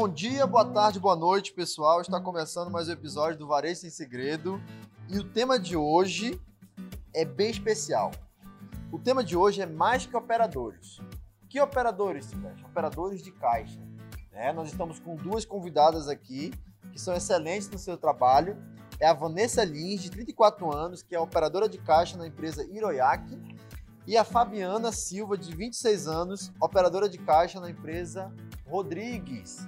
Bom dia, boa tarde, boa noite, pessoal. Está começando mais um episódio do Varejo Sem Segredo. E o tema de hoje é bem especial. O tema de hoje é mais que operadores. Que operadores, Silvestre? Operadores de caixa. É, nós estamos com duas convidadas aqui que são excelentes no seu trabalho. É a Vanessa Lins, de 34 anos, que é operadora de caixa na empresa Iroiac, e a Fabiana Silva, de 26 anos, operadora de caixa na empresa Rodrigues.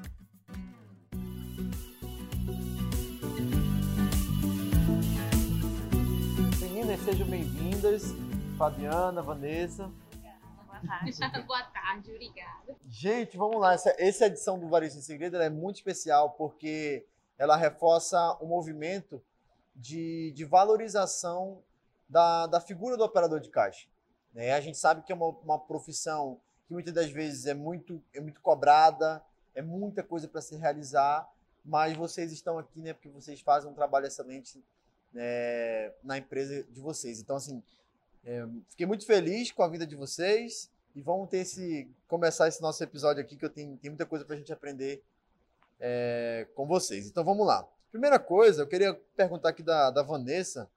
Sejam bem-vindas. Fabiana, Vanessa. Boa tarde. Boa tarde, obrigada. Gente, vamos lá. Essa, essa edição do Varejo em Segredo é muito especial porque ela reforça o movimento de, de valorização da, da figura do operador de caixa. Né? A gente sabe que é uma, uma profissão que muitas das vezes é muito, é muito cobrada, é muita coisa para se realizar, mas vocês estão aqui né, porque vocês fazem um trabalho excelente né, na empresa de vocês. Então, assim, é, fiquei muito feliz com a vida de vocês e vamos ter esse começar esse nosso episódio aqui que eu tenho, tem muita coisa para a gente aprender é, com vocês. Então, vamos lá. Primeira coisa, eu queria perguntar aqui da, da Vanessa.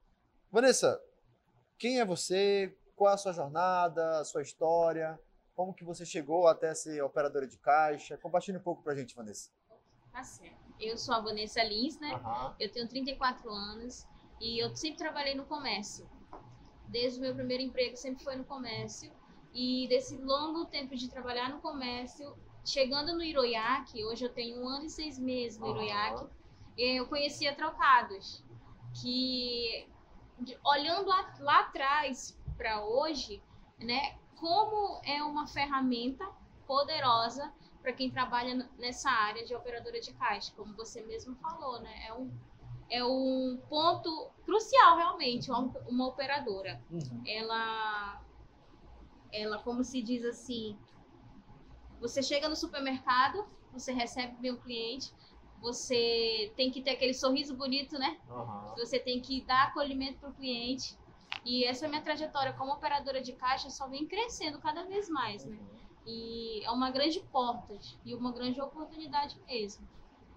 Vanessa, quem é você? Qual é a sua jornada, a sua história? Como que você chegou até ser operadora de caixa? Compartilhe um pouco para a gente, Vanessa. Tá certo. Eu sou a Vanessa Lins, né? Uhum. Eu tenho 34 anos e eu sempre trabalhei no comércio. Desde o meu primeiro emprego sempre foi no comércio. E desse longo tempo de trabalhar no comércio, chegando no Iroiac, hoje eu tenho um ano e seis meses no uhum. Iroiac, eu conhecia trocados. Que olhando lá, lá atrás para hoje, né, como é uma ferramenta poderosa para quem trabalha nessa área de operadora de caixa, como você mesmo falou, né? É um, é um ponto crucial realmente, uma, uma operadora. Uhum. Ela, ela, como se diz assim, você chega no supermercado, você recebe o cliente, você tem que ter aquele sorriso bonito, né? Uhum. Você tem que dar acolhimento para o cliente. E essa minha trajetória como operadora de caixa só vem crescendo cada vez mais, né? E é uma grande porta e uma grande oportunidade mesmo.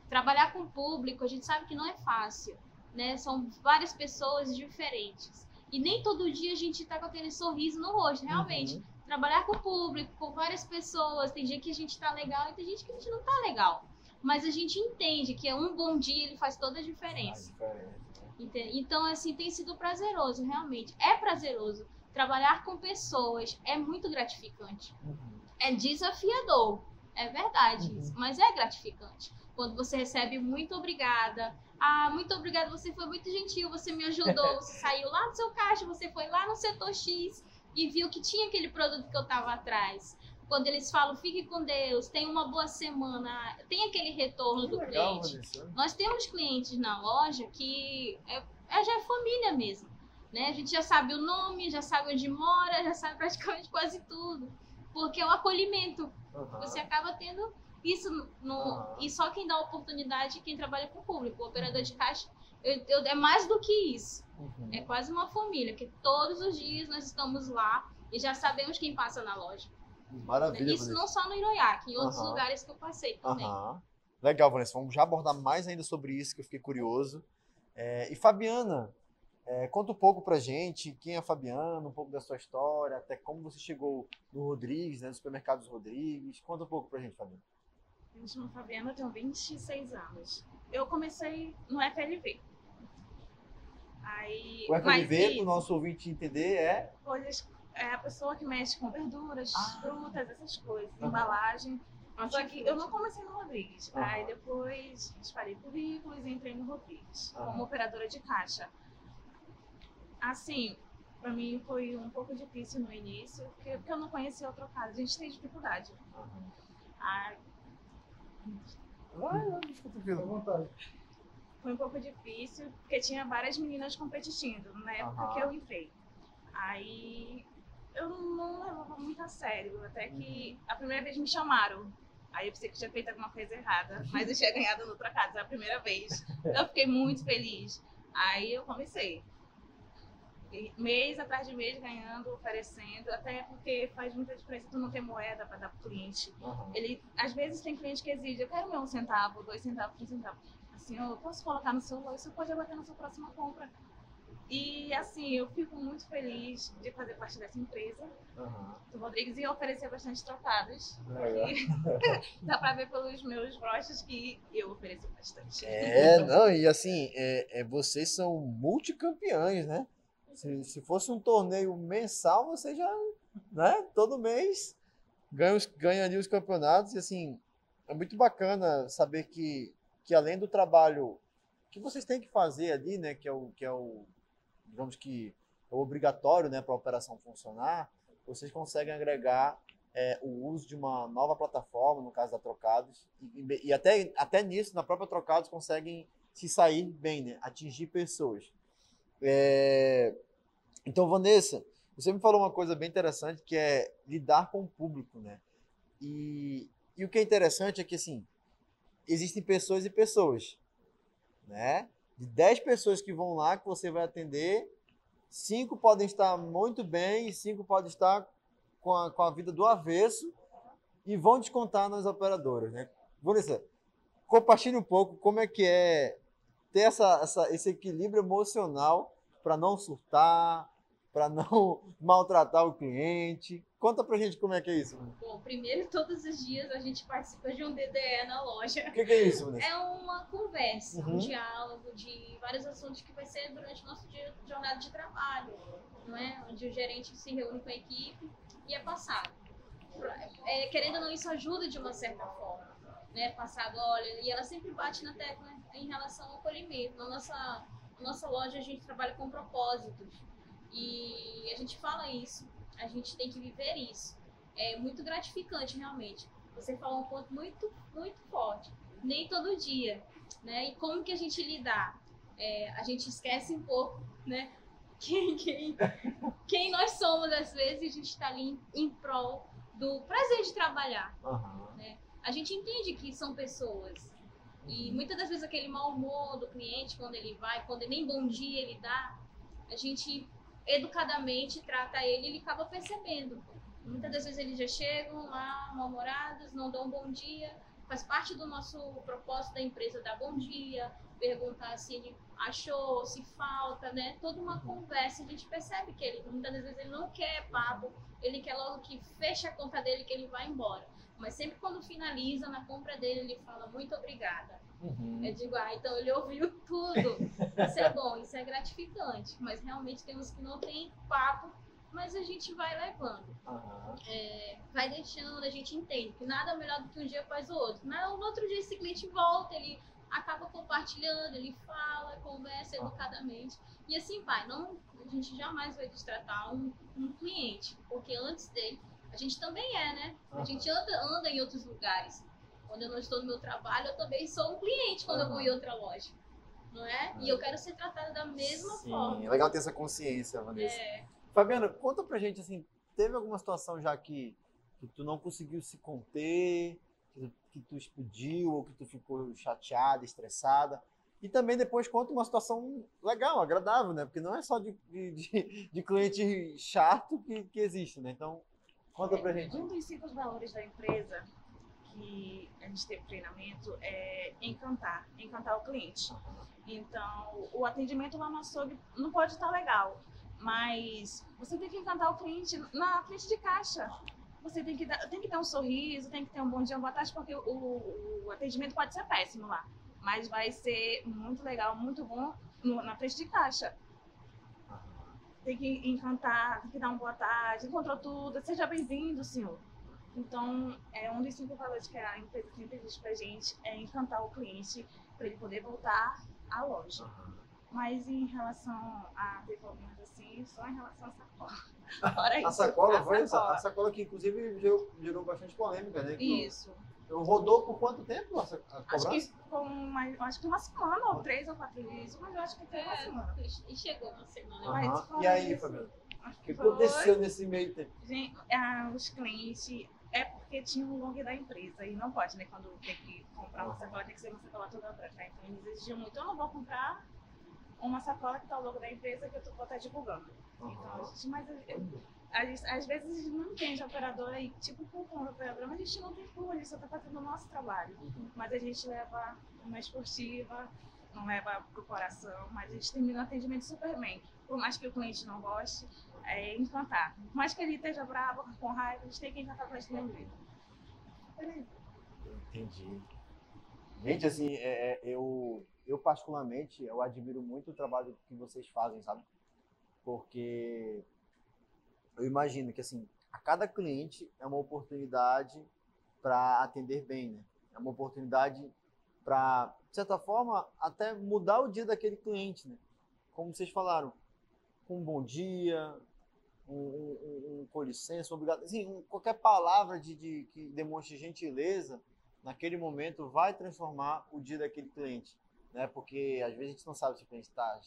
Trabalhar com o público, a gente sabe que não é fácil, né? São várias pessoas diferentes. E nem todo dia a gente tá com aquele sorriso no rosto, realmente. Uhum. Trabalhar com o público, com várias pessoas, tem dia que a gente tá legal e tem gente que a gente não tá legal. Mas a gente entende que um bom dia ele faz toda a diferença. Diferença. Então, assim, tem sido prazeroso, realmente. É prazeroso. Trabalhar com pessoas é muito gratificante. Uhum. É desafiador, é verdade uhum. isso, mas é gratificante. Quando você recebe muito obrigada. Ah, muito obrigada, você foi muito gentil, você me ajudou, você saiu lá do seu caixa, você foi lá no setor X e viu que tinha aquele produto que eu estava atrás quando eles falam fique com Deus, tenha uma boa semana, tem aquele retorno que do legal, cliente. Nós temos clientes na loja que é, é, já é família mesmo. Né? A gente já sabe o nome, já sabe onde mora, já sabe praticamente quase tudo. Porque é o acolhimento. Uhum. Você acaba tendo isso no, uhum. e só quem dá oportunidade é quem trabalha com o público. O operador de caixa eu, eu, é mais do que isso. Uhum. É quase uma família, que todos os dias nós estamos lá e já sabemos quem passa na loja. Maravilha. Isso Vanessa. não só no Iroiac, em outros lugares que eu passei também. Legal, Vanessa. Vamos já abordar mais ainda sobre isso, que eu fiquei curioso. É, e Fabiana, é, conta um pouco pra gente quem é a Fabiana, um pouco da sua história, até como você chegou no Rodrigues, né, no supermercado Rodrigues. Conta um pouco pra gente, Fabiana. Eu me chamo Fabiana, tenho 26 anos. Eu comecei no FLV. Aí, o FLV, para o nosso ouvinte entender, é? Coisas é a pessoa que mexe com verduras, ah. frutas, essas coisas, uhum. embalagem. Só que eu não comecei no Rodrigues. Uhum. Aí depois disparei currículos e entrei no Rodrigues, uhum. como operadora de caixa. Assim, para mim foi um pouco difícil no início, porque, porque eu não conhecia outro caso. A gente tem dificuldade. Uhum. Ai. Vai, desculpa, vontade. Foi um pouco difícil, porque tinha várias meninas competindo na época que eu entrei. Aí eu não levava muito a sério. Até que a primeira vez me chamaram. Aí eu pensei que tinha feito alguma coisa errada, mas eu tinha ganhado no trocado, a primeira vez. Eu fiquei muito feliz. Aí eu comecei. Mês atrás de mês ganhando, oferecendo, até porque faz muita diferença tu não ter moeda para dar pro cliente. Uhum. Ele, às vezes tem cliente que exige, eu quero meu um centavo, dois centavos, três centavos. Assim, eu posso colocar no seu, isso pode abater na sua próxima compra. E assim, eu fico muito feliz de fazer parte dessa empresa uhum. do Rodrigues e oferecer bastante trocadas. Dá para ver pelos meus broches que eu ofereço bastante. É, não, e assim, é, é vocês são multicampeões, né? Se, se fosse um torneio mensal, você já, né, todo mês ganha, ganha ali os campeonatos e assim, é muito bacana saber que, que além do trabalho que vocês têm que fazer ali, né, que é o, que é o digamos que é obrigatório né, para a operação funcionar, vocês conseguem agregar é, o uso de uma nova plataforma, no caso da Trocados, e, e, até, até nisso, na própria Trocados, conseguem se sair bem, né? atingir pessoas. É... Então, Vanessa, você me falou uma coisa bem interessante, que é lidar com o público. Né? E, e o que é interessante é que, assim, existem pessoas e pessoas. Né? de 10 pessoas que vão lá que você vai atender, cinco podem estar muito bem e cinco podem estar com a, com a vida do avesso e vão descontar nas operadoras, né? Vanessa, compartilhe um pouco como é que é ter essa, essa esse equilíbrio emocional para não surtar, para não maltratar o cliente. Conta pra gente como é que é isso. Bom, primeiro, todos os dias a gente participa de um DDE na loja. O que, que, é isso, Vanessa? É uma conversa, uhum. um diálogo de vários assuntos que vai ser durante o nosso dia, jornada de trabalho, não é? Onde o gerente se reúne com a equipe e é passado. É, querendo ou não, isso ajuda de uma certa forma. Né, passado, olha, e ela sempre bate na tecla em relação ao acolhimento. Na nossa, na nossa loja, a gente trabalha com propósitos. E a gente fala isso, a gente tem que viver isso. É muito gratificante, realmente. Você falou um ponto muito, muito forte. Nem todo dia, né? E como que a gente lidar? É, a gente esquece um pouco, né? Quem, quem, quem nós somos, às vezes, a gente está ali em, em, prol do prazer de trabalhar. Uhum. Né? A gente entende que são pessoas. E muitas das vezes aquele mau humor do cliente, quando ele vai, quando nem bom dia ele dá, a gente educadamente trata ele, ele acaba percebendo. Muitas das vezes eles já chegam lá mal-humorados, não dão um bom dia. Faz parte do nosso propósito da empresa dar bom dia, perguntar se ele achou, se falta, né? Toda uma conversa. A gente percebe que ele, muitas das vezes, ele não quer papo, ele quer logo que feche a conta dele que ele vai embora. Mas sempre quando finaliza na compra dele, ele fala muito obrigada. Uhum. Eu digo, ah, então ele ouviu tudo. Isso é bom, isso é gratificante. Mas realmente temos que não tem papo, mas a gente vai levando. Uhum. É, vai deixando, a gente entende que nada é melhor do que um dia faz o outro. Mas no outro dia esse cliente volta, ele acaba compartilhando, ele fala, conversa educadamente. E assim vai. Não, a gente jamais vai destratar um, um cliente, porque antes dele, a gente também é, né? A gente anda, anda em outros lugares. Quando eu não estou no meu trabalho, eu também sou um cliente quando eu vou em outra loja. Não é? E eu quero ser tratada da mesma Sim, forma. É legal ter essa consciência, Vanessa. É. Fabiana, conta pra gente assim, teve alguma situação já que, que tu não conseguiu se conter, que, que tu explodiu ou que tu ficou chateada, estressada? E também depois conta uma situação legal, agradável, né? Porque não é só de, de, de cliente chato que, que existe, né? Então, conta é, pra gente. Um dos cinco valores da empresa que a gente teve treinamento é encantar, encantar o cliente. Então, o atendimento lá no açougue não pode estar legal, mas você tem que encantar o cliente na frente de caixa. Você tem que, dar, tem que ter um sorriso, tem que ter um bom dia, uma boa tarde, porque o, o atendimento pode ser péssimo lá, mas vai ser muito legal, muito bom no, na frente de caixa. Tem que encantar, tem que dar uma boa tarde, encontrou tudo, seja bem-vindo, senhor. Então, é um dos cinco valores que a empresa sempre diz pra gente é encantar o cliente para ele poder voltar à loja. Mas em relação a ter problemas assim, só em relação à sacola. Fora isso, a sacola a foi sacola. a sacola que inclusive gerou, gerou bastante polêmica, né? Isso. Eu rodou por quanto tempo a, a cobrança? Acho que, com uma, acho que uma semana, ou três ou quatro dias, mas eu acho que foi uma é, semana. E chegou uma semana. Uhum. E aí, Fabiana? O que aconteceu nesse meio tempo? Gente, ah, os clientes é porque tinha um log da empresa e não pode, né? Quando tem que comprar uma sacola, tem que ser uma sacola toda branca. Então eles exigiam muito, eu não vou comprar uma sacola que tá o logo da empresa que eu tô, vou estar tá divulgando. Uhum. Então, a gente, mas a, às vezes a gente não entende a operadora e tipo culpa a operadora, mas a gente não tem culpa, a gente só tá fazendo o nosso trabalho. Mas a gente leva uma esportiva, não leva pro coração, mas a gente termina o atendimento super bem. Por mais que o cliente não goste, é encantar. Por mais que ele esteja bravo, com raiva, a gente tem que encantar com a gente Entendi. Gente, assim, é, é, eu, eu particularmente, eu admiro muito o trabalho que vocês fazem, sabe? Porque eu imagino que, assim, a cada cliente é uma oportunidade para atender bem, né? É uma oportunidade para, de certa forma, até mudar o dia daquele cliente, né? Como vocês falaram, um bom dia, um, um, um com licença, um obrigado, assim, um, qualquer palavra de, de, que demonstre gentileza, naquele momento vai transformar o dia daquele cliente, né? Porque às vezes a gente não sabe se o cliente está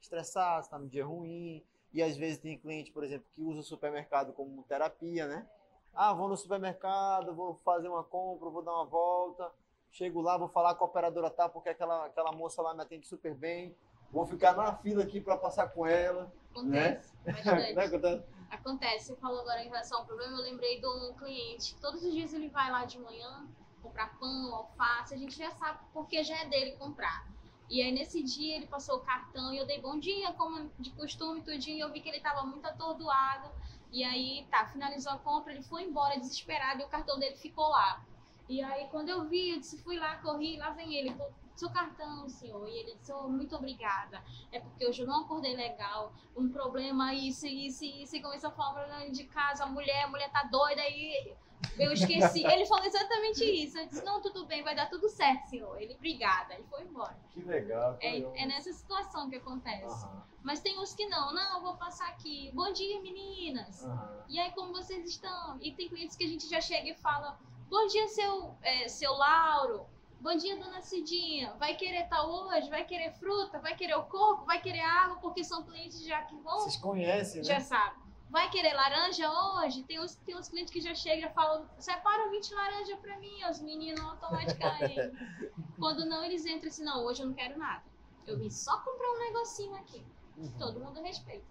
estressado, está no dia ruim, e às vezes tem cliente, por exemplo, que usa o supermercado como terapia, né? Ah, vou no supermercado, vou fazer uma compra, vou dar uma volta, chego lá, vou falar com a operadora tal, porque aquela, aquela moça lá me atende super bem, vou ficar na fila aqui para passar com ela. Acontece, né? né? Acontece. Você falou agora em relação ao problema, eu lembrei de um cliente, todos os dias ele vai lá de manhã comprar pão, alface, a gente já sabe porque já é dele comprar. E aí nesse dia ele passou o cartão e eu dei bom dia, como de costume, tudinho, e eu vi que ele estava muito atordoado. E aí, tá, finalizou a compra, ele foi embora desesperado e o cartão dele ficou lá. E aí, quando eu vi, eu disse, fui lá, corri, lá vem ele, seu cartão, senhor. E ele disse, oh, muito obrigada. É porque hoje eu não acordei legal, um problema, isso, isso, isso. E começou a falar de casa, a mulher, a mulher tá doida, e eu esqueci. Ele falou exatamente isso. Eu disse, não, tudo bem, vai dar tudo certo, senhor. Ele, obrigada. Ele foi embora. Que legal. É, é, nessa situação que acontece. Uhum. Mas tem uns que não. Não, eu vou passar aqui. Bom dia, meninas. Uhum. E aí, como vocês estão? E tem clientes que a gente já chega e fala, bom dia, seu, é, seu Lauro. Bom dia, dona Cidinha. Vai querer tal hoje? Vai querer fruta? Vai querer o coco? Vai querer água? Porque são clientes já que vão. Vocês conhecem, né? Já sabem. Vai querer laranja hoje? Tem uns, tem uns clientes que já chegam e falam: separa 20 laranja para mim, os meninos automaticamente. Quando não, eles entram assim: não, hoje eu não quero nada. Eu vim só comprar um negocinho aqui. Uhum. Todo mundo respeita.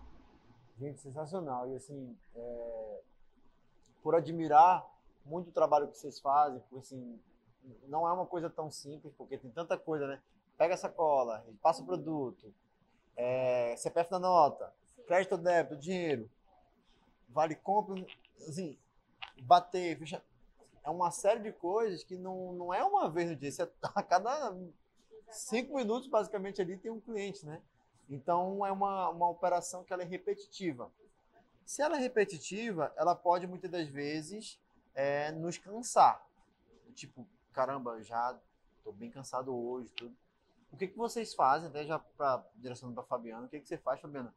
Gente, sensacional. E assim, é... por admirar muito o trabalho que vocês fazem, porque assim, não é uma coisa tão simples, porque tem tanta coisa, né? Pega essa cola, passa o produto, é... CPF da nota, crédito, débito, dinheiro vale compra, assim, bater, fechar. É uma série de coisas que não, não é uma vez no dia, você, a cada cinco minutos, basicamente, ali tem um cliente, né? Então, é uma, uma operação que ela é repetitiva. Se ela é repetitiva, ela pode, muitas das vezes, é, nos cansar. Tipo, caramba, já estou bem cansado hoje, tudo. O que, que vocês fazem, até já para direção para Fabiana, o que, que você faz, Fabiana?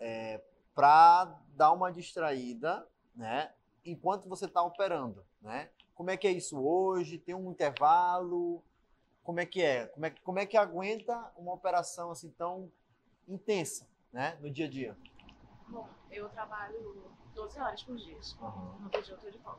É, para dar uma distraída, né? Enquanto você está operando, né? Como é que é isso hoje? Tem um intervalo? Como é que é? Como é, como é que aguenta uma operação assim tão intensa, né? No dia a dia? Bom, eu trabalho 12 horas por dia. Uhum. No dia eu tô de folga.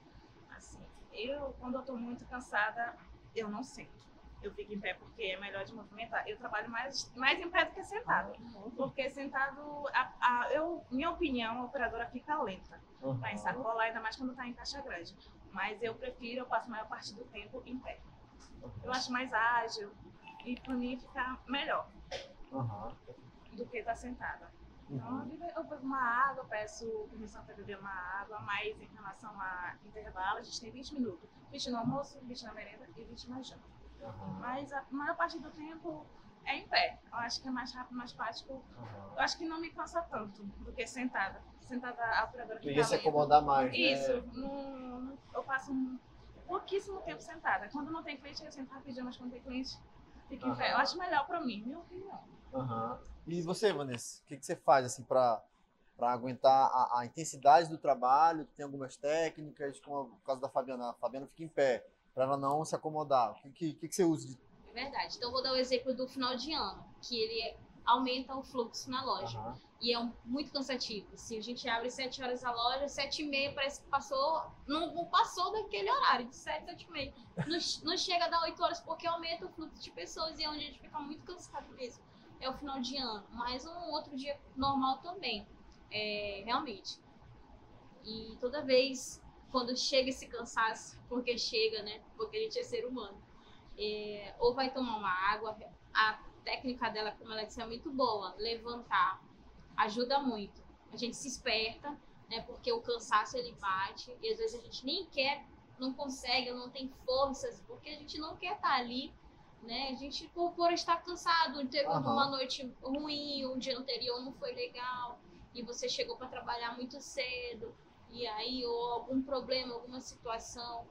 Assim, eu, quando eu tô muito cansada, eu não sinto eu fico em pé porque é melhor de movimentar. Eu trabalho mais, mais em pé do que sentado. Porque sentado, a, a, eu, minha opinião, a operadora fica lenta uhum. para ensacolar, ainda mais quando está em caixa grande. Mas eu prefiro, eu passo a maior parte do tempo em pé. Eu acho mais ágil e para mim fica melhor do que estar tá sentada. Então, uhum. eu bebo uma água, peço permissão para beber uma água, mas em relação a intervalo, a gente tem 20 minutos. 20 no almoço, 20 na merenda e 20 na janta. Uhum. Mas a maior parte do tempo é em pé. Eu acho que é mais rápido, mais prático. Uhum. Eu acho que não me cansa tanto do que sentada. Sentada a operadora que se acomodar mais, Isso. Né? Num, eu passo um pouquíssimo tempo sentada. Quando não tem cliente, eu sento rapidinho, mas quando tem cliente, uhum. em pé. Eu acho melhor pra mim, minha opinião. Uhum. E você, Vanessa? O que, que você faz assim pra para aguentar a, a, intensidade do trabalho, tem algumas técnicas, como o caso da Fabiana, a Fabiana fica em pé, para ela não se acomodar? O que, que, que você usa? De... É verdade. Então, eu vou dar o exemplo do final de ano, que ele aumenta o fluxo na loja. Uhum. E é um, muito cansativo. Se a gente abre 7 horas a loja, 7 e meia parece que passou, não, não passou daquele horário, de 7, 7 e meia. Não, não chega a dar 8 horas porque aumenta o fluxo de pessoas e é onde a gente fica muito cansado mesmo. é o final de ano, mas um outro dia normal também, é, realmente. E toda vez quando chega esse cansaço, porque chega, né? Porque a gente é ser humano, é, ou vai tomar uma água, a técnica dela, como ela disse, é muito boa, levantar, ajuda muito. A gente se esperta, né? Porque o cansaço ele bate e às vezes a gente nem quer, não consegue, não tem forças, porque a gente não quer estar ali né? A gente, por, por estar cansado, teve uhum. uma noite ruim, um dia anterior não foi legal, e você chegou para trabalhar muito cedo, e aí, ou algum problema, alguma situação,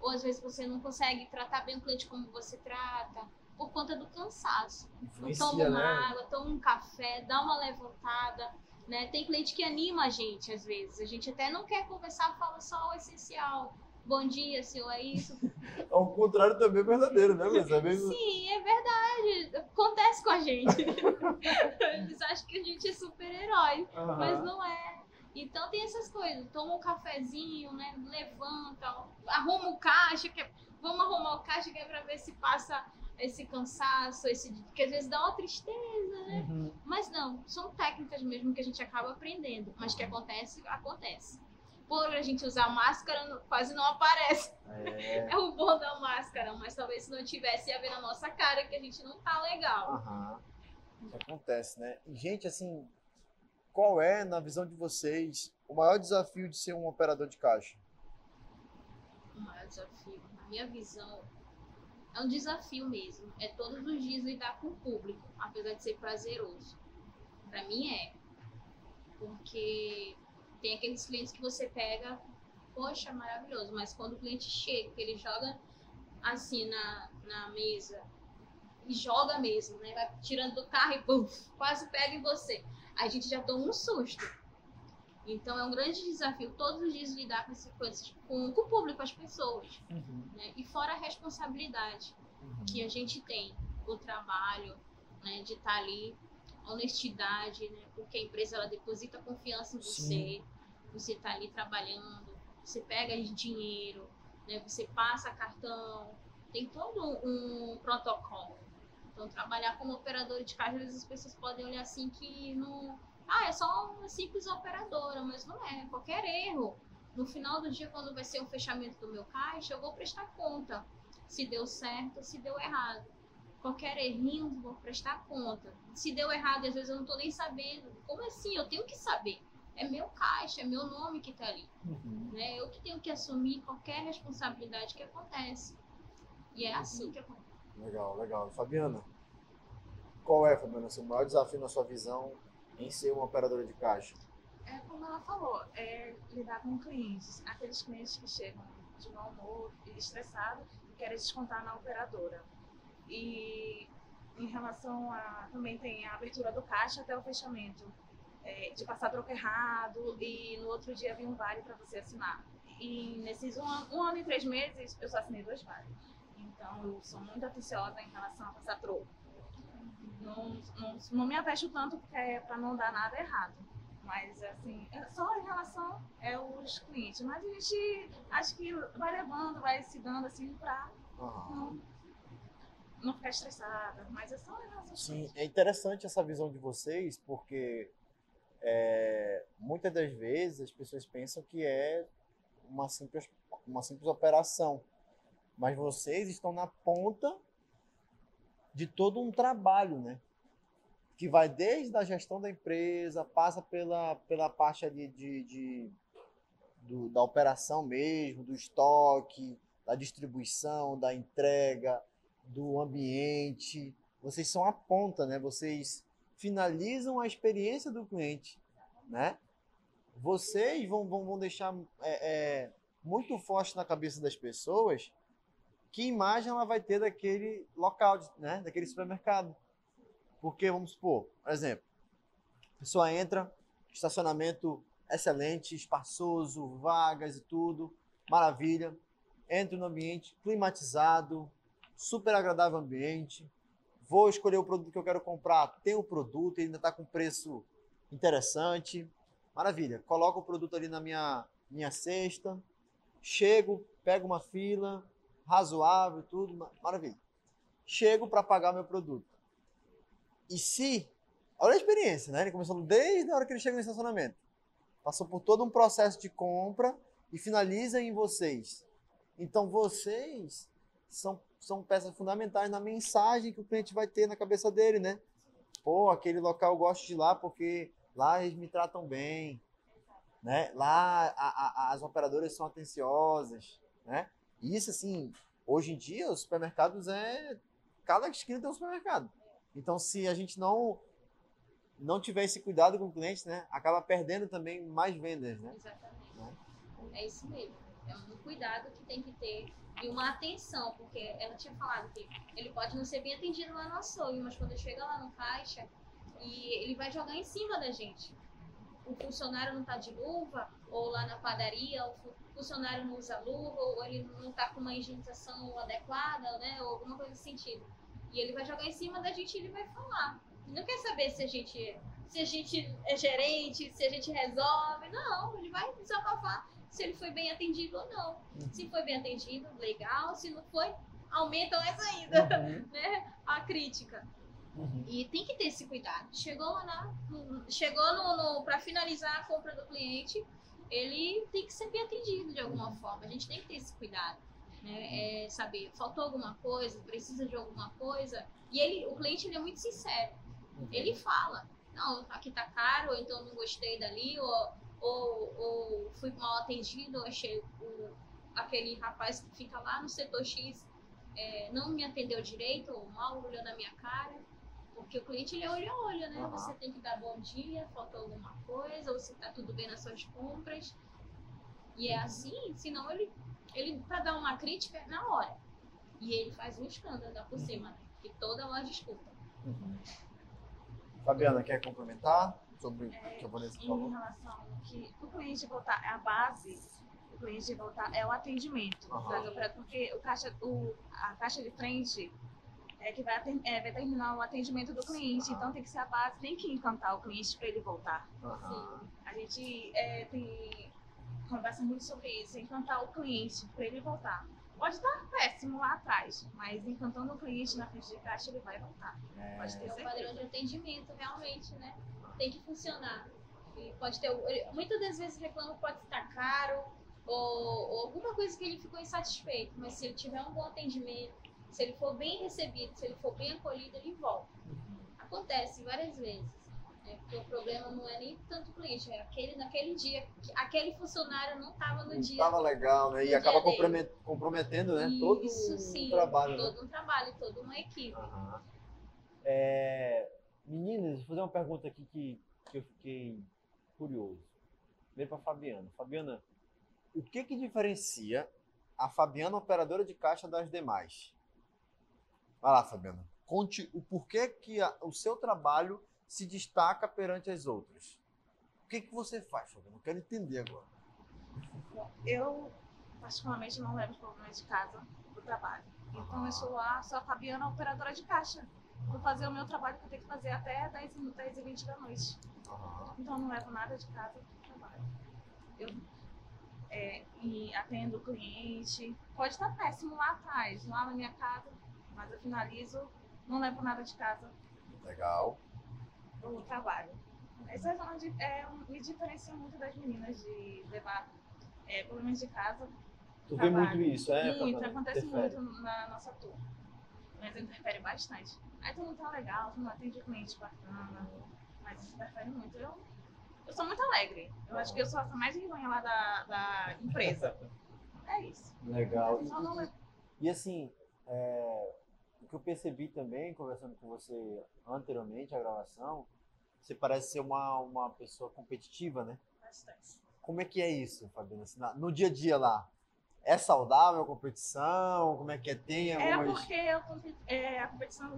ou às vezes você não consegue tratar bem o cliente como você trata, por conta do cansaço. Influencia, toma uma né? água, toma um café, dá uma levantada. Né? Tem cliente que anima a gente às vezes. A gente até não quer conversar, fala só o essencial bom dia, senhor, é isso. Ao contrário também é verdadeiro, né? Mas é mesmo... Sim, é verdade. Acontece com a gente. Eles acham que a gente é super-herói, uhum. mas não é. Então tem essas coisas. Toma um cafezinho, né? Levanta, arruma o caixa, que é... vamos arrumar o caixa que é pra ver se passa esse cansaço, esse que às vezes dá uma tristeza, né? Uhum. Mas não, são técnicas mesmo que a gente acaba aprendendo, mas que acontece, acontece por a gente usar máscara, quase não aparece. É. é o bom da máscara, mas talvez se não tivesse, ia ver na nossa cara que a gente não tá legal. Isso acontece, né? E, gente, assim, qual é, na visão de vocês, o maior desafio de ser um operador de caixa? O maior desafio, na minha visão, é um desafio mesmo. É todos os dias lidar com o público, apesar de ser prazeroso. Para mim é. Porque tem aqueles clientes que você pega, poxa, maravilhoso, mas quando o cliente chega, que ele joga assim na, na mesa e joga mesmo, né? Vai tirando do carro e pum, quase pega em você. A gente já toma um susto. Então é um grande desafio todos os dias lidar com, esse, com, com o público, com as pessoas. Uhum. Né? E fora a responsabilidade uhum. que a gente tem, o trabalho, né? de estar tá ali honestidade, né? Porque a empresa ela deposita confiança em você. Sim. Você está ali trabalhando, você pega dinheiro, né? Você passa cartão, tem todo um protocolo. Então, trabalhar como operador de caixa, às vezes as pessoas podem olhar assim que não. Ah, é só uma simples operadora, mas não é. Qualquer erro. No final do dia, quando vai ser o fechamento do meu caixa, eu vou prestar conta se deu certo, se deu errado qualquer errinho, vou prestar conta. Se deu errado, às vezes eu não tô nem sabendo. Como assim? Eu tenho que saber. É meu caixa, é meu nome que tá ali. Uhum. Né? Eu que tenho que assumir qualquer responsabilidade que acontece. E é assim que acontece. Legal, legal. Fabiana, qual é, Fabiana, seu maior desafio na sua visão em ser uma operadora de caixa? É como ela falou, é lidar com clientes. Aqueles clientes que chegam de mau humor e estressados e querem descontar na operadora. E em relação a. Também tem a abertura do caixa até o fechamento. É, de passar troco errado e no outro dia vir um vale para você assinar. E nesses um, um, ano e três meses eu só assinei dois vales. Então eu sou muito atenciosa em relação a passar troco. Não, não, não me avesto tanto porque é para não dar nada errado. Mas assim, é só em relação é os clientes. Mas a gente acho que vai levando, vai se dando assim para não não ficar estressada, mas é só essas Sim, coisas. é interessante essa visão de vocês, porque é, muitas das vezes as pessoas pensam que é uma simples, uma simples operação, mas vocês estão na ponta de todo um trabalho, né? Que vai desde a gestão da empresa, passa pela, pela parte de, de, de do, da operação mesmo, do estoque, da distribuição, da entrega, do ambiente, vocês são a ponta, né? Vocês finalizam a experiência do cliente, né? Vocês vão, vão, vão deixar é, é, muito forte na cabeça das pessoas que imagem ela vai ter daquele local, né? Daquele supermercado. Porque, vamos supor, por exemplo, a pessoa entra, estacionamento excelente, espaçoso, vagas e tudo, maravilha. Entra no ambiente climatizado, super agradável ambiente. Vou escolher o produto que eu quero comprar. Tem o produto, ainda está com preço interessante. Maravilha. Coloco o produto ali na minha, minha cesta. Chego, pego uma fila razoável, tudo. Maravilha. Chego para pagar meu produto. E se. Olha a experiência, né? Ele começou desde a hora que ele chega no estacionamento. Passou por todo um processo de compra e finaliza em vocês. Então vocês são, são peças fundamentais na mensagem que o cliente vai ter na cabeça dele, né? Pô, aquele local eu gosto de lá porque lá eles me tratam bem, né? Lá a, a, as operadoras são atenciosas, né? Isso assim, hoje em dia os supermercados é cada esquina tem um supermercado. Então se a gente não não tiver esse cuidado com o cliente, né, acaba perdendo também mais vendas, né? Exatamente. Né? É isso mesmo. É um cuidado que tem que ter e uma atenção, porque ela tinha falado que ele pode não ser bem atendido lá no açougue, mas quando chega lá no caixa, e ele vai jogar em cima da gente. O funcionário não está de luva, ou lá na padaria, funcionário não usa luva, ou ele não está com uma higienização adequada, né, ou alguma coisa nesse sentido. E ele vai jogar em cima da gente e ele vai falar. Ele não quer saber se a gente se a gente é gerente, se a gente resolve. Não, ele vai desabafar se ele foi bem atendido ou não. Uhum. Se foi bem atendido, legal. Se não foi, aumenta mais ainda uhum. né, a crítica. Uhum. E tem que ter esse cuidado. Chegou lá, na, chegou no, no para finalizar a compra do cliente, ele tem que ser bem atendido de alguma forma. A gente tem que ter esse cuidado. Né? É saber, faltou alguma coisa, precisa de alguma coisa. E ele, o cliente ele é muito sincero. Uhum. Ele fala, não, aqui tá caro, ou então não gostei dali, ou ou, ou fui mal atendido, achei o, aquele rapaz que fica lá no setor X é, não me atendeu direito, ou mal olhou na minha cara. Porque o cliente ele é olho a olho, né? Uhum. Você tem que dar bom dia, faltou alguma coisa, ou se tá tudo bem nas suas compras. E é assim, senão ele, ele para dar uma crítica é na hora. E ele faz um escândalo da por uhum. cima, né? Que toda loja escuta. Uhum. Fabiana, quer complementar? sobre o que a Vanessa falou? Em relação que o cliente voltar, a base o cliente voltar é o atendimento. Uhum. Porque o caixa, o, a caixa de frente é que vai, é, vai terminar o atendimento do cliente. Então tem que ser a base, tem que encantar o cliente para ele voltar. Uhum. A gente é, tem, conversa muito sobre isso, encantar o cliente para ele voltar. Pode estar péssimo lá atrás, mas encantando o cliente na frente de caixa, ele vai voltar. É. Pode ter é um padrão de atendimento, realmente, né? tem que funcionar. E pode ter, muitas das vezes reclama pode estar caro ou, ou, alguma coisa que ele ficou insatisfeito, mas se ele tiver um bom atendimento, se ele for bem recebido, se ele for bem acolhido, ele volta. Acontece várias vezes. Né? Porque o problema não é nem tanto o cliente, é aquele naquele dia, aquele funcionário não estava no não dia. Estava legal, né? E acaba comprometendo, né? Isso, todo sim, um trabalho. Todo né? um trabalho, toda uma equipe. Uhum. É, Meninas, vou fazer uma pergunta aqui que, que eu fiquei curioso. Primeiro para Fabiana. Fabiana, o que que diferencia a Fabiana operadora de caixa das demais? Vai lá, Fabiana. Conte o porquê que a, o seu trabalho se destaca perante as outras. O que que você faz, Fabiana? Eu quero entender agora. Eu, particularmente, não levo os problemas de casa do trabalho. Então, eu sou a, sou a Fabiana operadora de caixa vou fazer o meu trabalho que eu tenho que fazer até 10, 10 e 20 da noite. Então não levo nada de casa para o trabalho. Eu é, e atendo o cliente. Pode estar péssimo lá atrás, lá na minha casa, mas eu finalizo, não levo nada de casa. Legal. O trabalho. Essa é onde é, me diferencia muito das meninas de levar é, problemas de casa. Tu vê muito isso, é? Muito, acontece interfere. muito na nossa turma. Mas interfere bastante. Aí tu não tá legal, tu não atende cliente bacana, mas isso interfere muito. Eu, eu sou muito alegre. Eu acho que eu sou a mais vergonha lá da, da empresa. É isso. Legal. E, assim, é, que eu percebi também, conversando com você anteriormente à gravação, você parece ser uma, uma pessoa competitiva, né? Bastante. Como é que é isso, Fabiana? Assim, no dia a dia lá, é saudável a competição? Como é que é? Tem é algumas... É porque é, a competição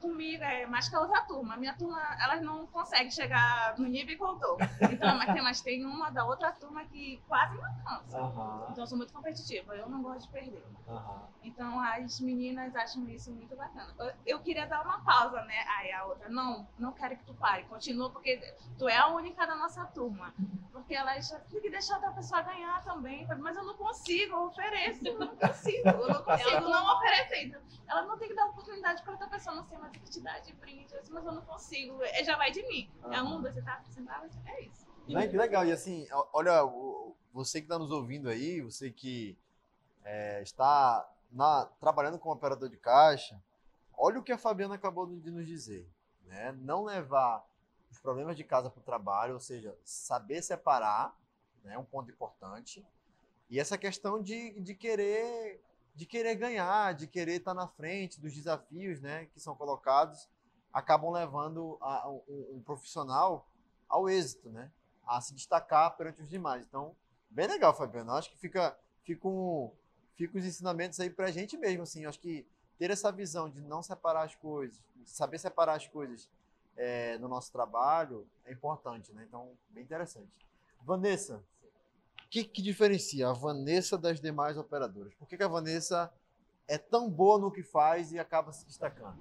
comigo é mais que a outra turma. A minha turma, elas não conseguem chegar no nível que eu tô. Então, mas tem, mas tem uma da outra turma que quase não alcança. Uhum. Então, eu sou muito competitiva. Eu não gosto de perder. Uhum. Então, as meninas acham isso muito bacana. Eu, eu, queria dar uma pausa, né? Aí a outra, não, não quero que tu pare. Continua, porque tu é a única da nossa turma. Porque elas tem que deixar outra pessoa ganhar também. Mas eu não consigo, eu ofereço. Eu não consigo. Eu não consigo não oferecer. ela não tem que dar oportunidade para outra pessoa, não sei, mas que te dá de brinde, assim, mas eu não consigo, é, já vai de mim. Uhum. É um, você tá apresentando, é isso. Que legal, e assim, olha, você que está nos ouvindo aí, você que é, está na, trabalhando como operador de caixa, olha o que a Fabiana acabou de nos dizer. Né? Não levar os problemas de casa para o trabalho, ou seja, saber separar, né? é um ponto importante. E essa questão de, de querer de querer ganhar, de querer estar na frente dos desafios né, que são colocados, acabam levando a, um, um, profissional ao êxito, né, a se destacar perante os demais. Então, bem legal, Fabiano. Acho que fica, fica, um, fica os ensinamentos aí para a gente mesmo. Assim. Acho que ter essa visão de não separar as coisas, saber separar as coisas é, no nosso trabalho é importante. Né? Então, bem interessante. Vanessa, que, que diferencia a Vanessa das demais operadoras? Por que, que a Vanessa é tão boa no que faz e acaba se destacando?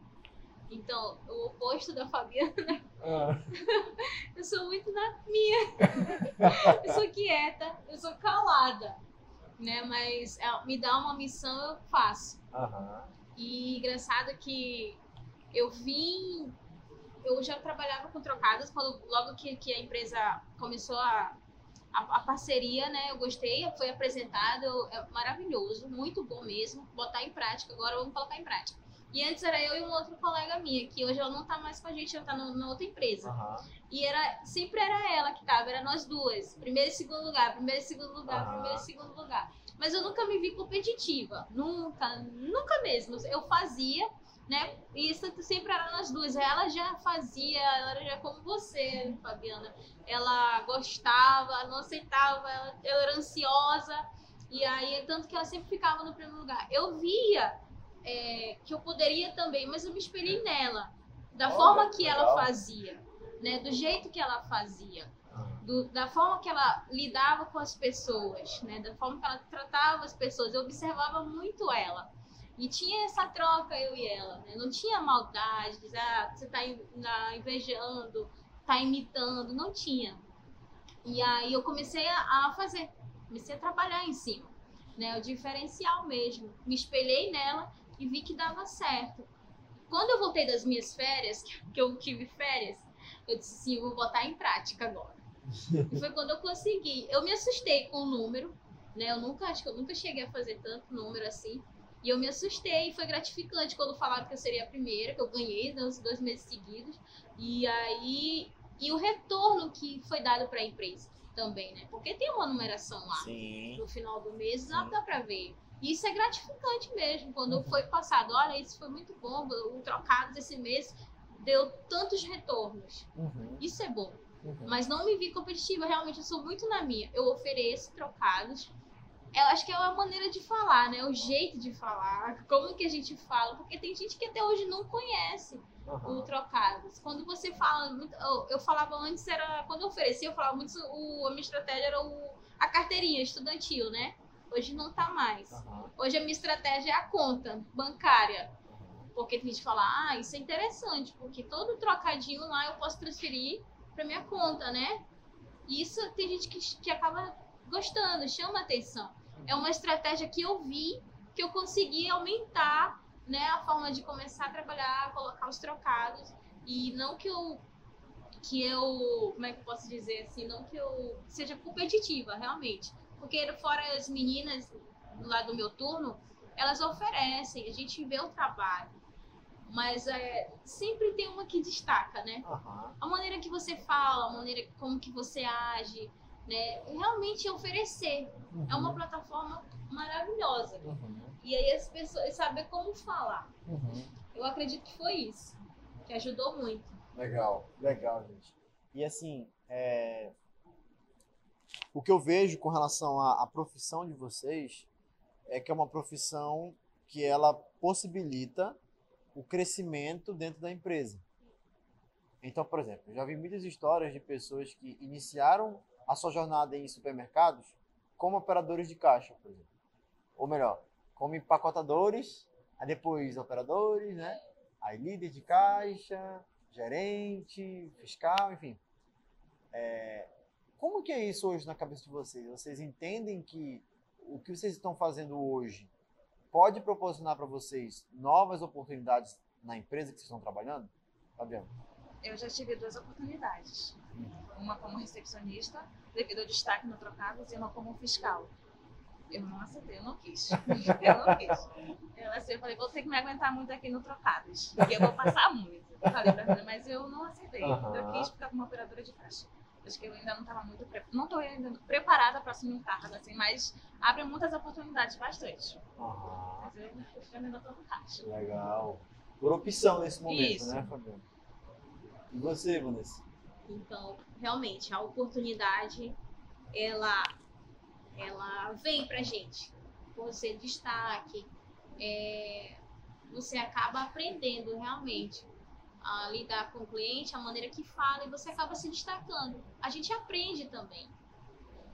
Então, o oposto da Fabiana. Ah. eu sou muito na minha. eu sou quieta, eu sou calada. Né? Mas é, me dá uma missão, eu faço. Uhum. E engraçado que eu vim. Eu já trabalhava com trocadas quando logo que, que a empresa começou a a, a, parceria, né? Eu gostei, foi apresentado, é maravilhoso, muito bom mesmo. Botar em prática, agora vamos colocar em prática. E antes era eu e um outro colega minha, que hoje ela não tá mais com a gente, ela tá no, na outra empresa. Uhum. E era, sempre era ela que tava, era nós duas. Primeiro e segundo lugar, primeiro e segundo lugar, uhum. primeiro e segundo lugar. Mas eu nunca me vi competitiva. Nunca, nunca mesmo. Eu fazia, né? E isso sempre era nós duas. Ela já fazia, ela era já como você, Fabiana. Ela gostava, não aceitava, ela, ela era ansiosa. E aí, tanto que ela sempre ficava no primeiro lugar. Eu via é, que eu poderia também, mas eu me espelhei nela. Da forma que ela fazia, né? Do jeito que ela fazia. Do, da forma que ela lidava com as pessoas, né? Da forma que ela tratava as pessoas. Eu observava muito ela. E tinha essa troca, eu e ela, né? Não tinha maldade, dizer, ah, você tá invejando, tá imitando, não tinha. E aí eu comecei a, fazer, comecei a trabalhar em cima, né? O diferencial mesmo. Me espelhei nela e vi que dava certo. Quando eu voltei das minhas férias, que eu tive férias, eu disse assim, vou botar em prática agora. e foi quando eu consegui. Eu me assustei com o número, né? Eu nunca, acho que eu nunca cheguei a fazer tanto número assim. E eu me assustei, foi gratificante quando falaram que eu seria a primeira, que eu ganhei nos dois meses seguidos. E aí, e o retorno que foi dado para a empresa também, né? Porque tem uma numeração lá Sim. no final do mês, Sim. dá para ver. E isso é gratificante mesmo, quando uhum. foi passado, olha, isso foi muito bom, o trocado esse mês deu tantos retornos. Uhum. Isso é bom. Uhum. Mas não me vi competitiva, realmente eu sou muito na minha. Eu ofereço trocados, eu acho que é uma maneira de falar, né? O jeito de falar, como que a gente fala, porque tem gente que até hoje não conhece uhum. o trocados. Quando você fala, eu, eu falava antes era quando eu oferecia, eu falava muito o a minha estratégia era o, a carteirinha estudantil, né? Hoje não tá mais. Uhum. Hoje a minha estratégia é a conta bancária. Porque tem gente que fala, ah, isso é interessante, porque todo trocadinho lá eu posso transferir para minha conta, né? E isso tem gente que, que acaba gostando, chama atenção é uma estratégia que eu vi que eu consegui aumentar né, a forma de começar a trabalhar, colocar os trocados e não que eu que eu, como é que eu posso dizer assim, não que eu seja competitiva, realmente. Porque fora as meninas lá do meu turno, elas oferecem, a gente vê o trabalho. Mas é, sempre tem uma que destaca, né? Uhum. A maneira que você fala, a maneira como que você age, né? Realmente oferecer. Uhum. É uma uhum. plataforma maravilhosa. Uhum. E aí as pessoas saber como falar. Uhum. Eu acredito que foi isso, que ajudou muito. Legal, legal, gente. E assim, é... o que eu vejo com relação à, à profissão de vocês é que é uma profissão que ela possibilita o crescimento dentro da empresa. Então, por exemplo, eu já vi muitas histórias de pessoas que iniciaram a sua jornada em supermercados como operadores de caixa, por exemplo. Ou melhor, como empacotadores, aí depois operadores, né? Aí líder de caixa, gerente, fiscal, enfim. É, como que é isso hoje na cabeça de vocês? Vocês entendem que o que vocês estão fazendo hoje pode proporcionar para vocês novas oportunidades na empresa que vocês estão trabalhando? Fabiano? Eu já tive duas oportunidades. Uma como recepcionista, devido ao destaque no Trocados, e uma como fiscal. Eu não aceitei, eu não quis. Eu não quis. Eu, assim, eu falei, vou ter que me aguentar muito aqui no Trocados, porque eu vou passar muito. Eu falei pra ela, mas eu não aceitei. Uhum. Eu quis ficar como operadora de caixa. Acho que eu ainda não estava muito pre... não estou ainda preparada para assumir um cargo assim, mas abre muitas oportunidades bastante. Uhum. Mas eu, eu ainda estou no caixa. Legal. Por opção nesse momento, Isso. né, Fabiano? E você, Vanessa? Então, realmente, a oportunidade, ela, ela vem pra gente. Você destaque, é, você acaba aprendendo realmente a lidar com o cliente, a maneira que fala, e você acaba se destacando. A gente aprende também.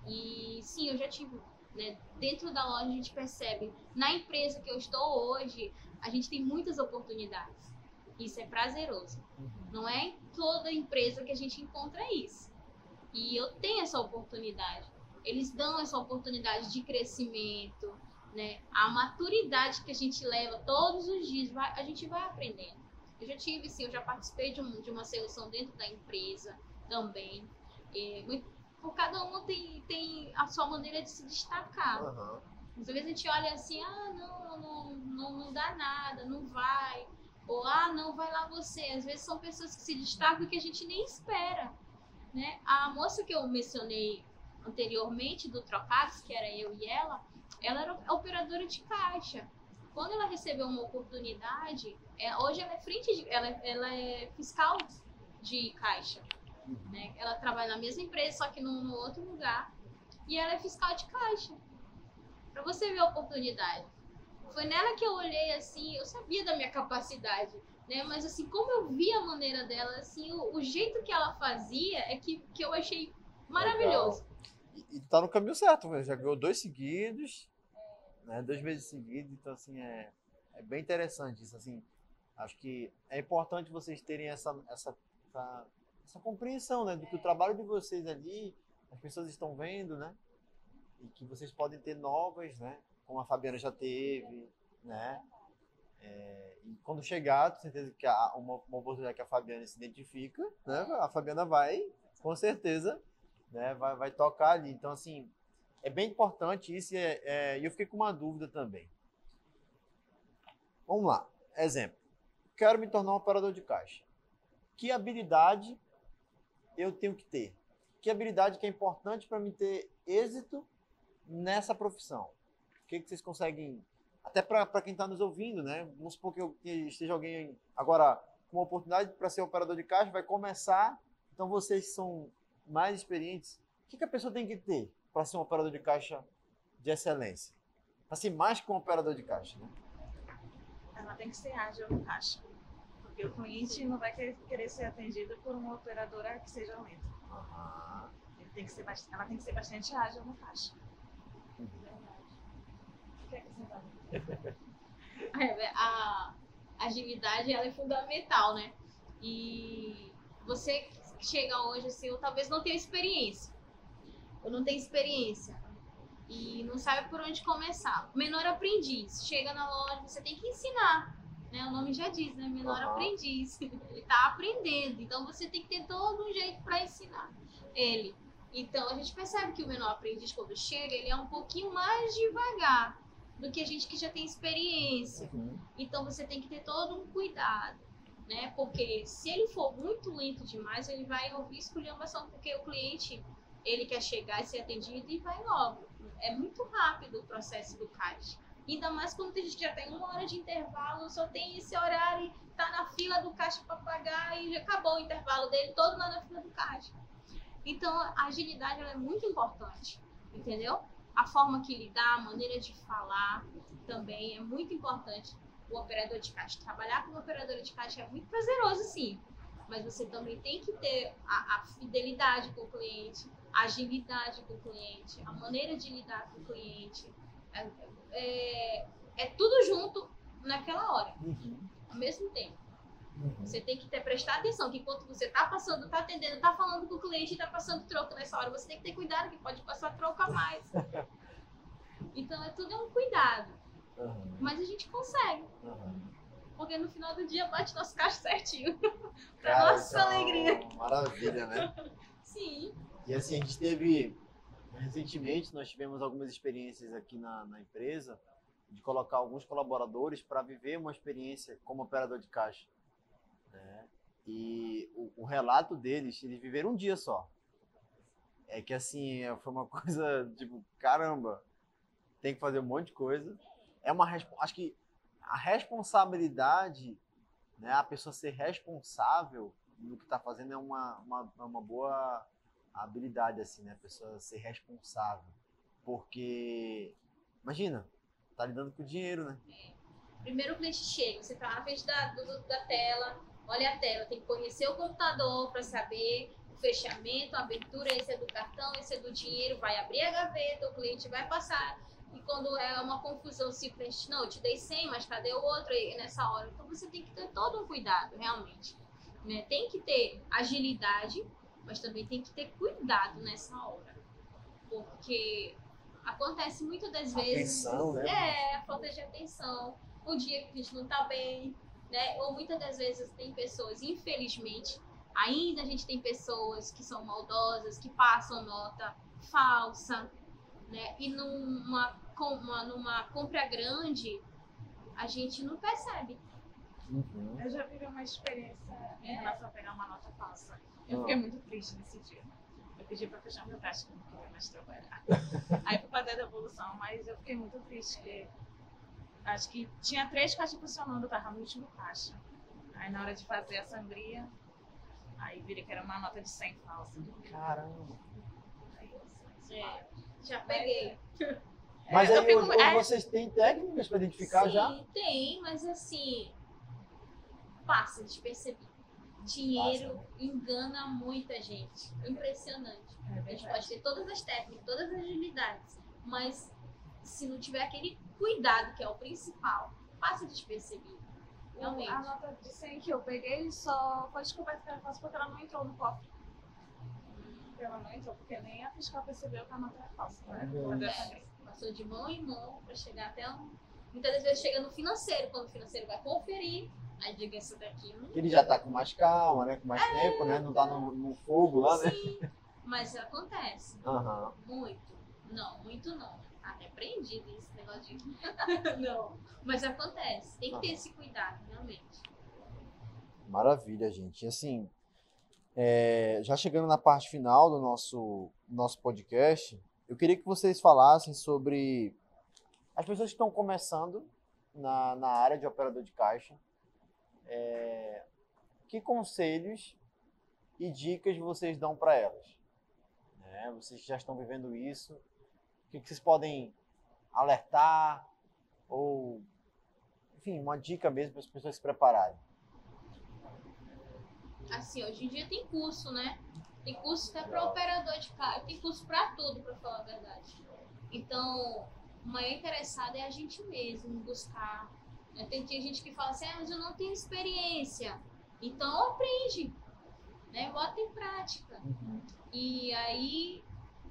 E sim, eu já tive, né, dentro da loja a gente percebe, na empresa que eu estou hoje, a gente tem muitas oportunidades. Isso é prazeroso. Não é toda empresa que a gente encontra isso. E eu tenho essa oportunidade. Eles dão essa oportunidade de crescimento, né? A maturidade que a gente leva todos os dias, vai, a gente vai aprendendo. Eu já tive, sim, eu já participei de, um, de uma seleção dentro da empresa também. E, por cada um tem, tem a sua maneira de se destacar. Uhum. Às vezes a gente olha assim, ah, não, não, não, não dá nada, não vai. Ou, ah, não, vai lá você. Às vezes são pessoas que se destacam que a gente nem espera. Né? A moça que eu mencionei anteriormente do Trocados, que era eu e ela, ela era operadora de caixa. Quando ela recebeu uma oportunidade, é, hoje ela é frente de, ela, ela é fiscal de caixa. Né? Ela trabalha na mesma empresa, só que no, no outro lugar. E ela é fiscal de caixa. Para você ver a oportunidade. Foi nela que eu olhei assim, eu sabia da minha capacidade, né? Mas assim, como eu vi a maneira dela, assim, o, o jeito que ela fazia é que, que eu achei maravilhoso. E, e tá no caminho certo, já ganhou dois seguidos, né? Dois meses seguidos, então assim, é, é bem interessante isso, assim. Acho que é importante vocês terem essa, essa, essa, essa compreensão, né? Do que o trabalho de vocês ali, as pessoas estão vendo, né? E que vocês podem ter novas, né? Como a Fabiana já teve, né? É, e quando chegar, tenho certeza que há uma, uma, oportunidade que a Fabiana se identifica, né? A Fabiana vai, com certeza, né? Vai, vai tocar ali. Então, assim, é bem importante isso e é, é, eu fiquei com uma dúvida também. Vamos lá. Exemplo. Quero me tornar um operador de caixa. Que habilidade eu tenho que ter? Que habilidade que é importante para me ter êxito nessa profissão? Que, que vocês conseguem, até para quem está nos ouvindo, né? Vamos supor que, eu, que esteja alguém agora com uma oportunidade para ser operador de caixa, vai começar, então vocês são mais experientes, o que, que a pessoa tem que ter para ser um operador de caixa de excelência? Para ser mais que um operador de caixa, né? Ela tem que ser ágil no caixa. Porque o cliente não vai querer ser atendido por uma operadora que seja lenta. Uhum. Ele tem que ser, ela tem que ser bastante ágil no caixa. Uhum. É, a agilidade ela é fundamental, né? E você chega hoje assim, ou talvez não tenha experiência, ou não tem experiência e não sabe por onde começar. Menor aprendiz, chega na loja, você tem que ensinar, né? O nome já diz, né? Menor uhum. aprendiz. Ele tá aprendendo, então você tem que ter todo um jeito para ensinar ele. Então a gente percebe que o menor aprendiz quando chega, ele é um pouquinho mais devagar do que a gente que já tem experiência. Uhum. Então você tem que ter todo um cuidado, né? Porque se ele for muito lento demais, ele vai ouvir esculhambação, porque o cliente ele quer chegar e ser atendido e vai logo. É muito rápido o processo do caixa. Ainda mais quando a gente já tem uma hora de intervalo, só tem esse horário e tá na fila do caixa para pagar e já acabou o intervalo dele todo lá na fila do caixa. Então a agilidade é muito importante, entendeu? A forma que ele dá, a maneira de falar também é muito importante. O operador de caixa, trabalhar com o operador de caixa é muito prazeroso, sim, mas você também tem que ter a, a fidelidade com o cliente, a agilidade com o cliente, a maneira de lidar com o cliente. É, é, é tudo junto naquela hora, uhum. ao mesmo tempo. Uhum. Você tem que ter, prestar atenção que enquanto você está passando, está atendendo, está falando com o cliente, está passando troco nessa hora, você tem que ter cuidado que pode passar troco a mais. Então é tudo é um cuidado. Uhum. Mas a gente consegue. Uhum. Porque no final do dia bate nosso caixa certinho. pra nossa então, alegria. Maravilha, né? Sim. E assim, a gente teve. Recentemente, nós tivemos algumas experiências aqui na, na empresa de colocar alguns colaboradores para viver uma experiência como operador de caixa. E o, o, relato deles, eles viveram um dia só. É que assim, foi uma coisa tipo, caramba, tem que fazer um monte de coisa. É uma acho que a responsabilidade, né, a pessoa ser responsável no que está fazendo é uma, uma, é uma boa habilidade assim, né, a pessoa ser responsável. Porque imagina, tá lidando com dinheiro, né? Primeiro o cliente chega, você tá na frente da, do, da tela, olha a tela, tem que conhecer o computador para saber o fechamento, a abertura, esse é do cartão, esse é do dinheiro, vai abrir a gaveta, o cliente vai passar. E quando é uma confusão, se o cliente, não, eu te dei 100, mas cadê o outro aí nessa hora? Então você tem que ter todo um cuidado, realmente. Né? Tem que ter agilidade, mas também tem que ter cuidado nessa hora. Porque acontece muitas das vezes. Atenção, né? É, a falta de atenção. Um dia que a gente não tá bem, né? Ou muitas das vezes tem pessoas, infelizmente, ainda a gente tem pessoas que são maldosas, que passam nota falsa, né? E numa, uma, numa compra grande, a gente não percebe. Uhum. Eu já vivi uma experiência em relação a pegar uma nota falsa. Eu fiquei muito triste nesse dia. Eu pedi para fechar meu caixa, não queria mais trabalhar. Aí fui fazer a devolução, mas eu fiquei muito triste, porque acho que tinha três caixas funcionando, eu tava no último caixa. Aí na hora de fazer a sangria, aí virei que era uma nota de 100 falsa. Caramba! Aí é, já peguei. Mas é, aí fico, é, vocês têm técnicas para identificar sim, já? Sim, tem, mas assim, passa despercebido. Dinheiro passa. engana muita gente. Impressionante. É a gente pode ter todas as técnicas, todas as agilidades, mas se não tiver aquele cuidado, que é o principal, passa despercebido. Realmente. A nota de 100 que eu peguei só foi descoberta que era falsa porque ela não entrou no cofre. Ela não entrou, porque nem a fiscal percebeu que a nota era falsa. Né? É, passou de mão em mão para chegar até um. Muitas das vezes chega no financeiro, quando o financeiro vai conferir, aí diga isso daqui. Não... Ele já tá com mais calma, né? Com mais é, tempo, né? Não tá no, no fogo lá, né? Sim, mas acontece. Uhum. Muito. Não, muito não repreendido esse negócio de. não. Mas acontece. Tem que ter esse cuidado, realmente. Maravilha, gente. E assim, é, já chegando na parte final do nosso, nosso podcast, eu queria que vocês falassem sobre as pessoas que estão começando na, na área de operador de caixa. É, que conselhos e dicas vocês dão para elas? É, vocês já estão vivendo isso. O que, que vocês podem alertar ou, enfim, uma dica mesmo para as pessoas se prepararem? Assim, hoje em dia tem curso, né? Tem curso até para operador de carro, tem curso para tudo, para falar a verdade. Então, o maior interessado é a gente mesmo buscar. Né? Tem, tem gente que fala assim, ah, mas eu não tenho experiência. Então, aprende, né? Bota em prática. Uhum. E aí,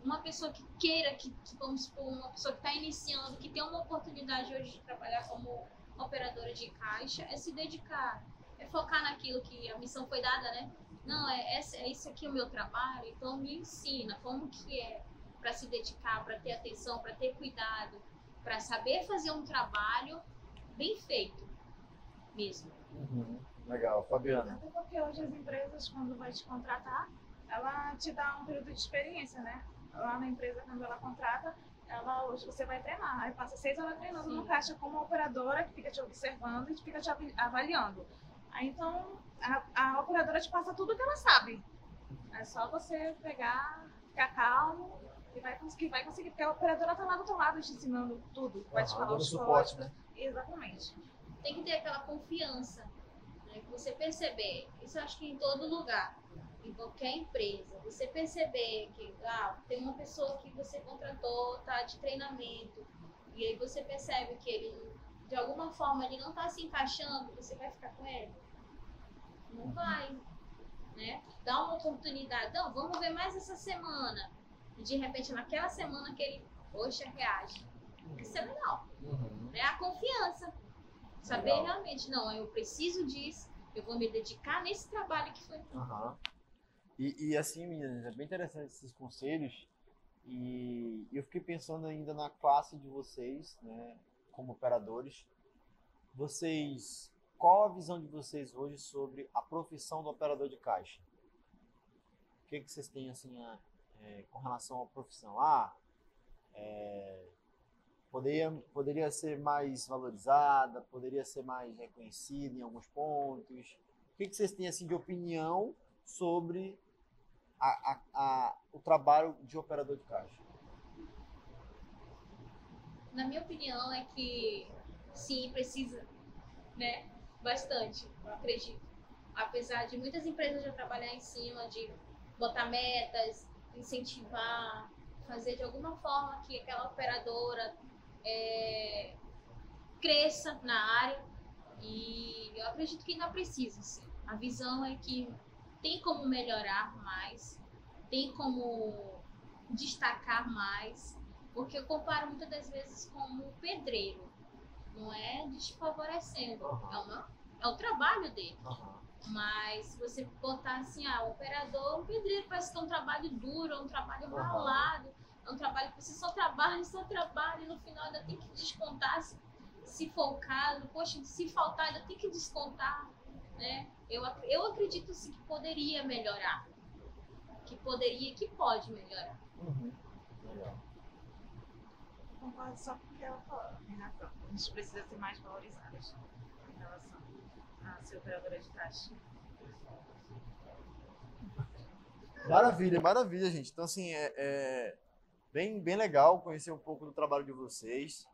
uma pessoa que queira, que, vamos supor, uma pessoa que está iniciando, que tem uma oportunidade hoje de trabalhar como operadora de caixa, é se dedicar, é focar naquilo que a missão foi dada, né? Não, é, é, é isso aqui o meu trabalho, então me ensina como que é para se dedicar, para ter atenção, para ter cuidado, para saber fazer um trabalho bem feito mesmo. Uhum. Legal, Fabiana. Até porque hoje as empresas, quando vai te contratar, ela te dá um período de experiência, né? Lá na empresa, quando ela contrata, ela, hoje você vai treinar. Aí passa seis horas treinando Sim. no caixa como operadora, que fica te observando e fica te avaliando. Aí então, a, a operadora te passa tudo que ela sabe. É só você pegar, ficar calmo e vai conseguir, vai conseguir, porque a operadora tá lá do teu lado te ensinando tudo. Vai te falar os suporte, né? Exatamente. Tem que ter aquela confiança, né? Que você perceber. Isso eu acho que em todo lugar em qualquer empresa, você perceber que ah, tem uma pessoa que você contratou, tá de treinamento, e aí você percebe que ele, de alguma forma, ele não está se encaixando, você vai ficar com ele? Não uhum. vai. Né? Dá uma oportunidade. Não, vamos ver mais essa semana. E de repente, naquela semana que ele, poxa, reage. Isso é legal. Uhum. Né? A confiança confiança. Saber Legal. realmente, não, eu preciso disso, eu vou me dedicar nesse trabalho que foi. Uhum. E, e assim, meninas, é bem interessante esses conselhos. E eu fiquei pensando ainda na classe de vocês, né, como operadores. Vocês, qual a visão de vocês hoje sobre a profissão do operador de caixa? O que, que vocês têm assim a, é, com relação à profissão? Ah, é, poderia, poderia ser mais valorizada, poderia ser mais reconhecida em alguns pontos. O que, que vocês têm assim de opinião sobre a, a, a, o trabalho de operador de caixa? Na minha opinião é que sim, precisa, né? Bastante, eu acredito. Apesar de muitas empresas já trabalhar em cima de botar metas, incentivar, fazer de alguma forma que aquela operadora é, cresça na área. E eu acredito que ainda precisa, sim. A visão é que tem como melhorar mais, tem como destacar mais, porque eu comparo muitas das vezes como pedreiro, não é desfavorecendo, uhum. é, uma, é o trabalho dele. Uhum. Mas se você botar assim, ah, o operador, o pedreiro parece que é um trabalho duro, é um trabalho uhum. ralado, é um trabalho que você só trabalha, só trabalha, e no final ainda tem que descontar se, se for o caso, poxa, se faltar ainda tem que descontar, né? Eu, eu acredito sim que poderia melhorar. Que poderia que pode melhorar. Uhum. Legal. Concordo só porque ela falou, Renata. A gente precisa ser mais valorizadas em relação a ser operadora de caixa. Maravilha, maravilha, gente. Então, assim, é, é, bem, bem legal conhecer um pouco do trabalho de vocês.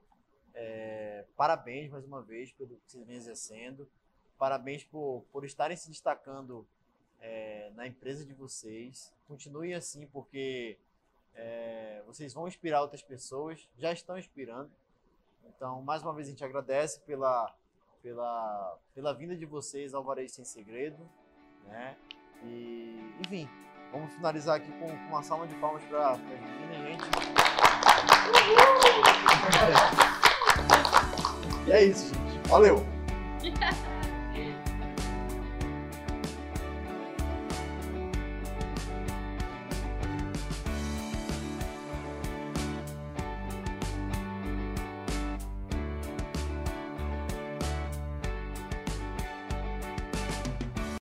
É, parabéns mais uma vez pelo que vocês vêm exercendo. Parabéns por, por estarem se destacando é, na empresa de vocês. Continuem assim, porque é, vocês vão inspirar outras pessoas, já estão inspirando. Então, mais uma vez, a gente agradece pela, pela, pela vinda de vocês ao Varejo Sem Segredo. Né? E, enfim, vamos finalizar aqui com, com uma salva de palmas para as meninas, gente. E é isso, gente. Valeu!